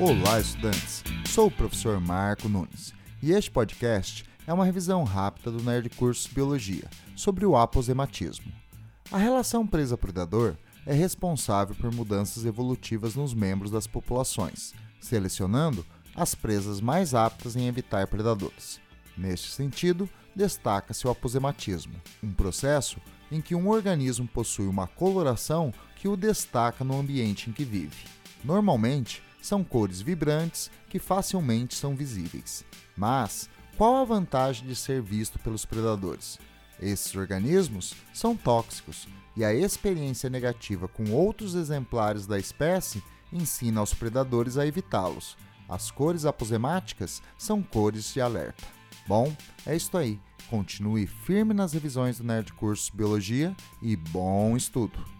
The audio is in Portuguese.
Olá, estudantes! Sou o professor Marco Nunes e este podcast é uma revisão rápida do Nerd Curso Biologia sobre o aposematismo. A relação presa-predador é responsável por mudanças evolutivas nos membros das populações, selecionando as presas mais aptas em evitar predadores. Neste sentido, destaca-se o aposematismo, um processo em que um organismo possui uma coloração que o destaca no ambiente em que vive. Normalmente, são cores vibrantes que facilmente são visíveis. Mas qual a vantagem de ser visto pelos predadores? Esses organismos são tóxicos e a experiência negativa com outros exemplares da espécie ensina aos predadores a evitá-los. As cores aposemáticas são cores de alerta. Bom, é isso aí. Continue firme nas revisões do Nerd Curso Biologia e bom estudo!